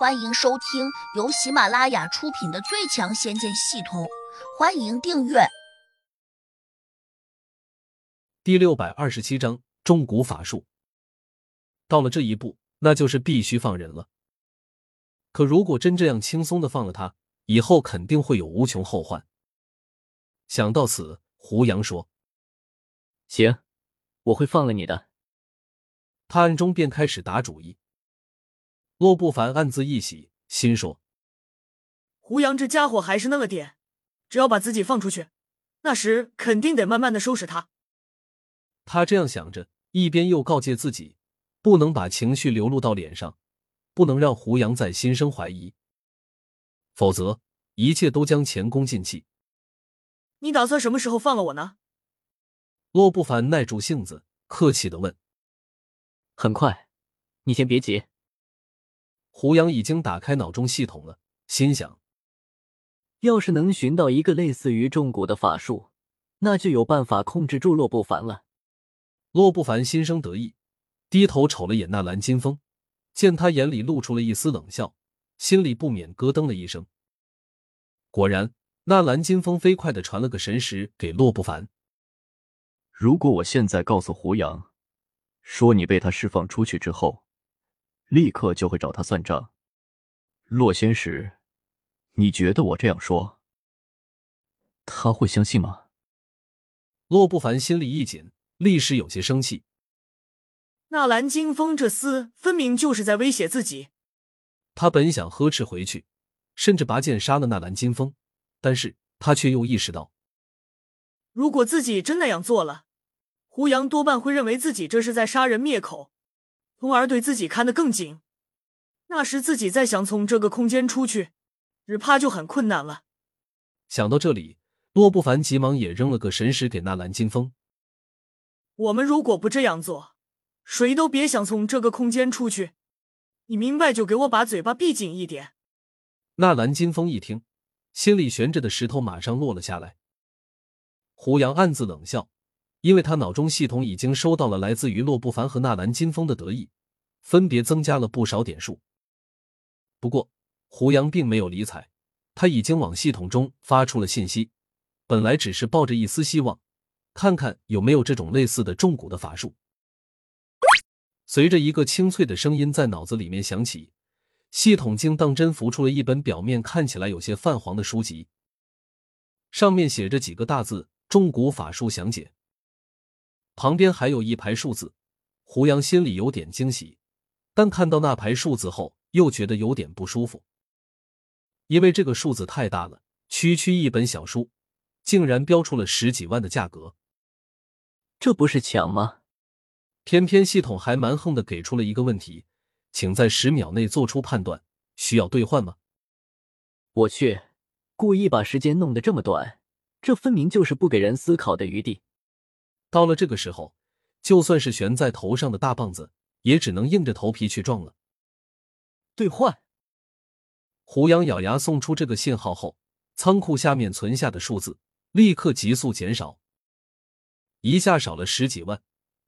欢迎收听由喜马拉雅出品的《最强仙剑系统》，欢迎订阅。第六百二十七章中古法术。到了这一步，那就是必须放人了。可如果真这样轻松的放了他，以后肯定会有无穷后患。想到此，胡杨说：“行，我会放了你的。”他暗中便开始打主意。洛不凡暗自一喜，心说：“胡杨这家伙还是那么点，只要把自己放出去，那时肯定得慢慢的收拾他。”他这样想着，一边又告诫自己，不能把情绪流露到脸上，不能让胡杨再心生怀疑，否则一切都将前功尽弃。你打算什么时候放了我呢？洛不凡耐住性子，客气的问：“很快，你先别急。”胡杨已经打开脑中系统了，心想：要是能寻到一个类似于重蛊的法术，那就有办法控制住洛不凡了。洛不凡心生得意，低头瞅了眼纳兰金风，见他眼里露出了一丝冷笑，心里不免咯噔了一声。果然，纳兰金风飞快的传了个神识给洛不凡：如果我现在告诉胡杨，说你被他释放出去之后。立刻就会找他算账，洛仙石，你觉得我这样说，他会相信吗？洛不凡心里一紧，立时有些生气。纳兰金风这厮分明就是在威胁自己。他本想呵斥回去，甚至拔剑杀了纳兰金风，但是他却又意识到，如果自己真那样做了，胡杨多半会认为自己这是在杀人灭口。从而对自己看得更紧，那时自己再想从这个空间出去，只怕就很困难了。想到这里，洛不凡急忙也扔了个神石给纳兰金风。我们如果不这样做，谁都别想从这个空间出去。你明白就给我把嘴巴闭紧一点。纳兰金风一听，心里悬着的石头马上落了下来。胡杨暗自冷笑。因为他脑中系统已经收到了来自于洛不凡和纳兰金风的得意，分别增加了不少点数。不过胡杨并没有理睬，他已经往系统中发出了信息。本来只是抱着一丝希望，看看有没有这种类似的重蛊的法术。随着一个清脆的声音在脑子里面响起，系统竟当真浮出了一本表面看起来有些泛黄的书籍，上面写着几个大字：“中蛊法术详解。”旁边还有一排数字，胡杨心里有点惊喜，但看到那排数字后，又觉得有点不舒服，因为这个数字太大了，区区一本小书，竟然标出了十几万的价格，这不是抢吗？偏偏系统还蛮横的给出了一个问题，请在十秒内做出判断，需要兑换吗？我去，故意把时间弄得这么短，这分明就是不给人思考的余地。到了这个时候，就算是悬在头上的大棒子，也只能硬着头皮去撞了。兑换。胡杨咬牙送出这个信号后，仓库下面存下的数字立刻急速减少，一下少了十几万，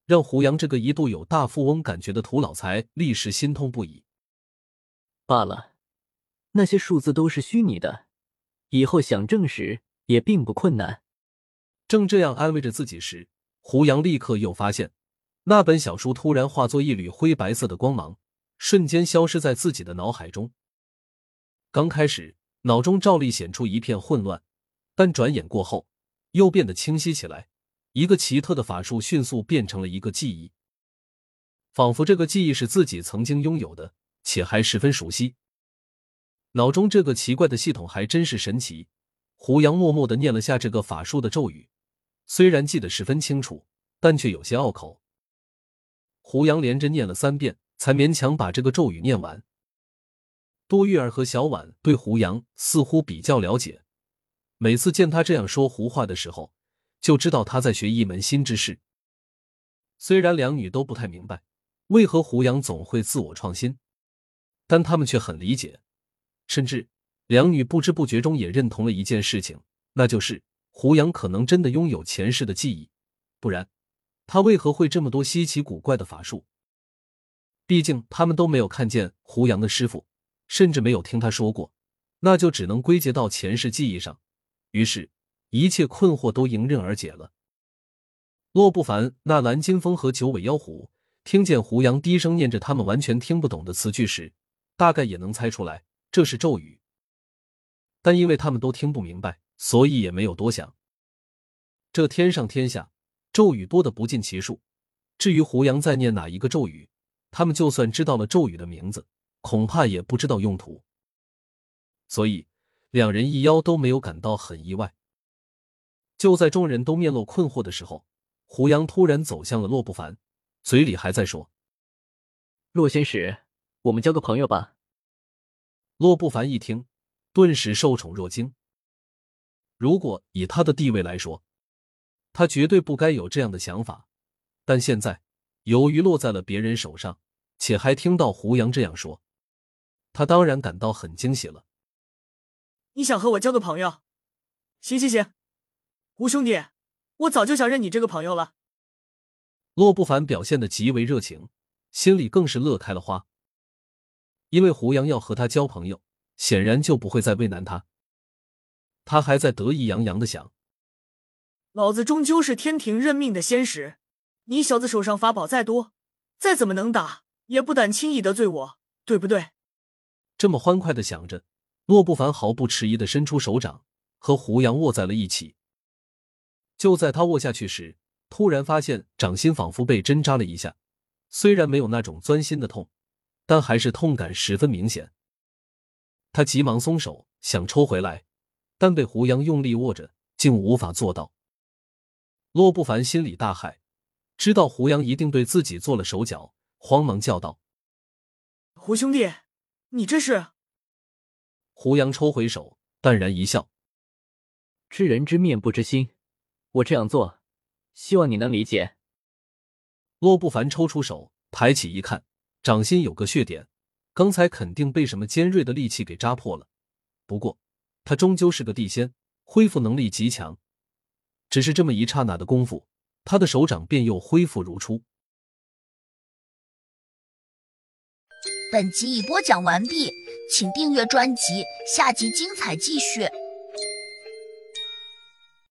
让胡杨这个一度有大富翁感觉的土老财立时心痛不已。罢了，那些数字都是虚拟的，以后想证实也并不困难。正这样安慰着自己时，胡杨立刻又发现，那本小书突然化作一缕灰白色的光芒，瞬间消失在自己的脑海中。刚开始，脑中照例显出一片混乱，但转眼过后，又变得清晰起来。一个奇特的法术迅速变成了一个记忆，仿佛这个记忆是自己曾经拥有的，且还十分熟悉。脑中这个奇怪的系统还真是神奇。胡杨默默的念了下这个法术的咒语。虽然记得十分清楚，但却有些拗口。胡杨连着念了三遍，才勉强把这个咒语念完。多玉儿和小婉对胡杨似乎比较了解，每次见他这样说胡话的时候，就知道他在学一门新知识。虽然两女都不太明白为何胡杨总会自我创新，但他们却很理解，甚至两女不知不觉中也认同了一件事情，那就是。胡杨可能真的拥有前世的记忆，不然他为何会这么多稀奇古怪的法术？毕竟他们都没有看见胡杨的师傅，甚至没有听他说过，那就只能归结到前世记忆上。于是，一切困惑都迎刃而解了。洛不凡、纳兰金风和九尾妖狐听见胡杨低声念着他们完全听不懂的词句时，大概也能猜出来这是咒语。但因为他们都听不明白，所以也没有多想。这天上天下咒语多的不计其数，至于胡杨在念哪一个咒语，他们就算知道了咒语的名字，恐怕也不知道用途。所以两人一妖都没有感到很意外。就在众人都面露困惑的时候，胡杨突然走向了洛不凡，嘴里还在说：“洛仙使，我们交个朋友吧。”洛不凡一听。顿时受宠若惊。如果以他的地位来说，他绝对不该有这样的想法。但现在，由于落在了别人手上，且还听到胡杨这样说，他当然感到很惊喜了。你想和我交个朋友？行行行，胡兄弟，我早就想认你这个朋友了。洛不凡表现的极为热情，心里更是乐开了花，因为胡杨要和他交朋友。显然就不会再为难他。他还在得意洋洋的想：“老子终究是天庭任命的仙使，你小子手上法宝再多，再怎么能打，也不敢轻易得罪我，对不对？”这么欢快的想着，洛不凡毫不迟疑的伸出手掌，和胡杨握在了一起。就在他握下去时，突然发现掌心仿佛被针扎了一下，虽然没有那种钻心的痛，但还是痛感十分明显。他急忙松手，想抽回来，但被胡杨用力握着，竟无法做到。洛不凡心里大骇，知道胡杨一定对自己做了手脚，慌忙叫道：“胡兄弟，你这是？”胡杨抽回手，淡然一笑：“知人知面不知心，我这样做，希望你能理解。”洛不凡抽出手，抬起一看，掌心有个血点。刚才肯定被什么尖锐的利器给扎破了，不过他终究是个地仙，恢复能力极强。只是这么一刹那的功夫，他的手掌便又恢复如初。本集已播讲完毕，请订阅专辑，下集精彩继续。